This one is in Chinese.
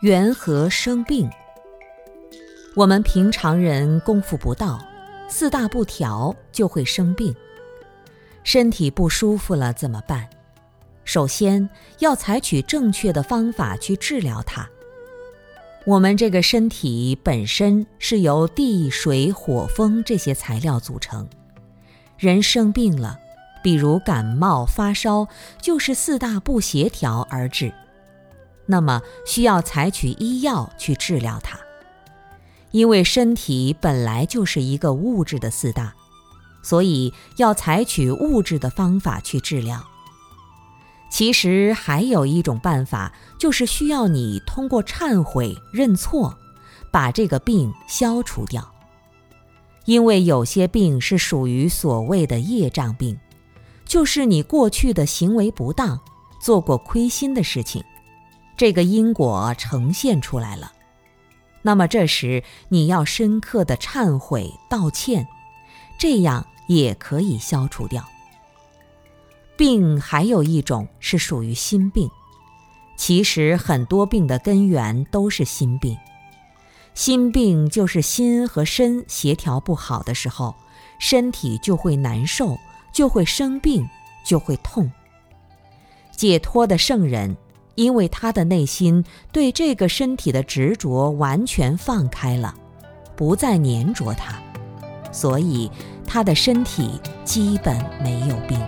缘何生病？我们平常人功夫不到，四大不调就会生病。身体不舒服了怎么办？首先要采取正确的方法去治疗它。我们这个身体本身是由地、水、火、风这些材料组成，人生病了，比如感冒、发烧，就是四大不协调而致。那么需要采取医药去治疗它，因为身体本来就是一个物质的四大，所以要采取物质的方法去治疗。其实还有一种办法，就是需要你通过忏悔、认错，把这个病消除掉。因为有些病是属于所谓的业障病，就是你过去的行为不当，做过亏心的事情。这个因果呈现出来了，那么这时你要深刻的忏悔道歉，这样也可以消除掉。病还有一种是属于心病，其实很多病的根源都是心病。心病就是心和身协调不好的时候，身体就会难受，就会生病，就会痛。解脱的圣人。因为他的内心对这个身体的执着完全放开了，不再粘着它，所以他的身体基本没有病。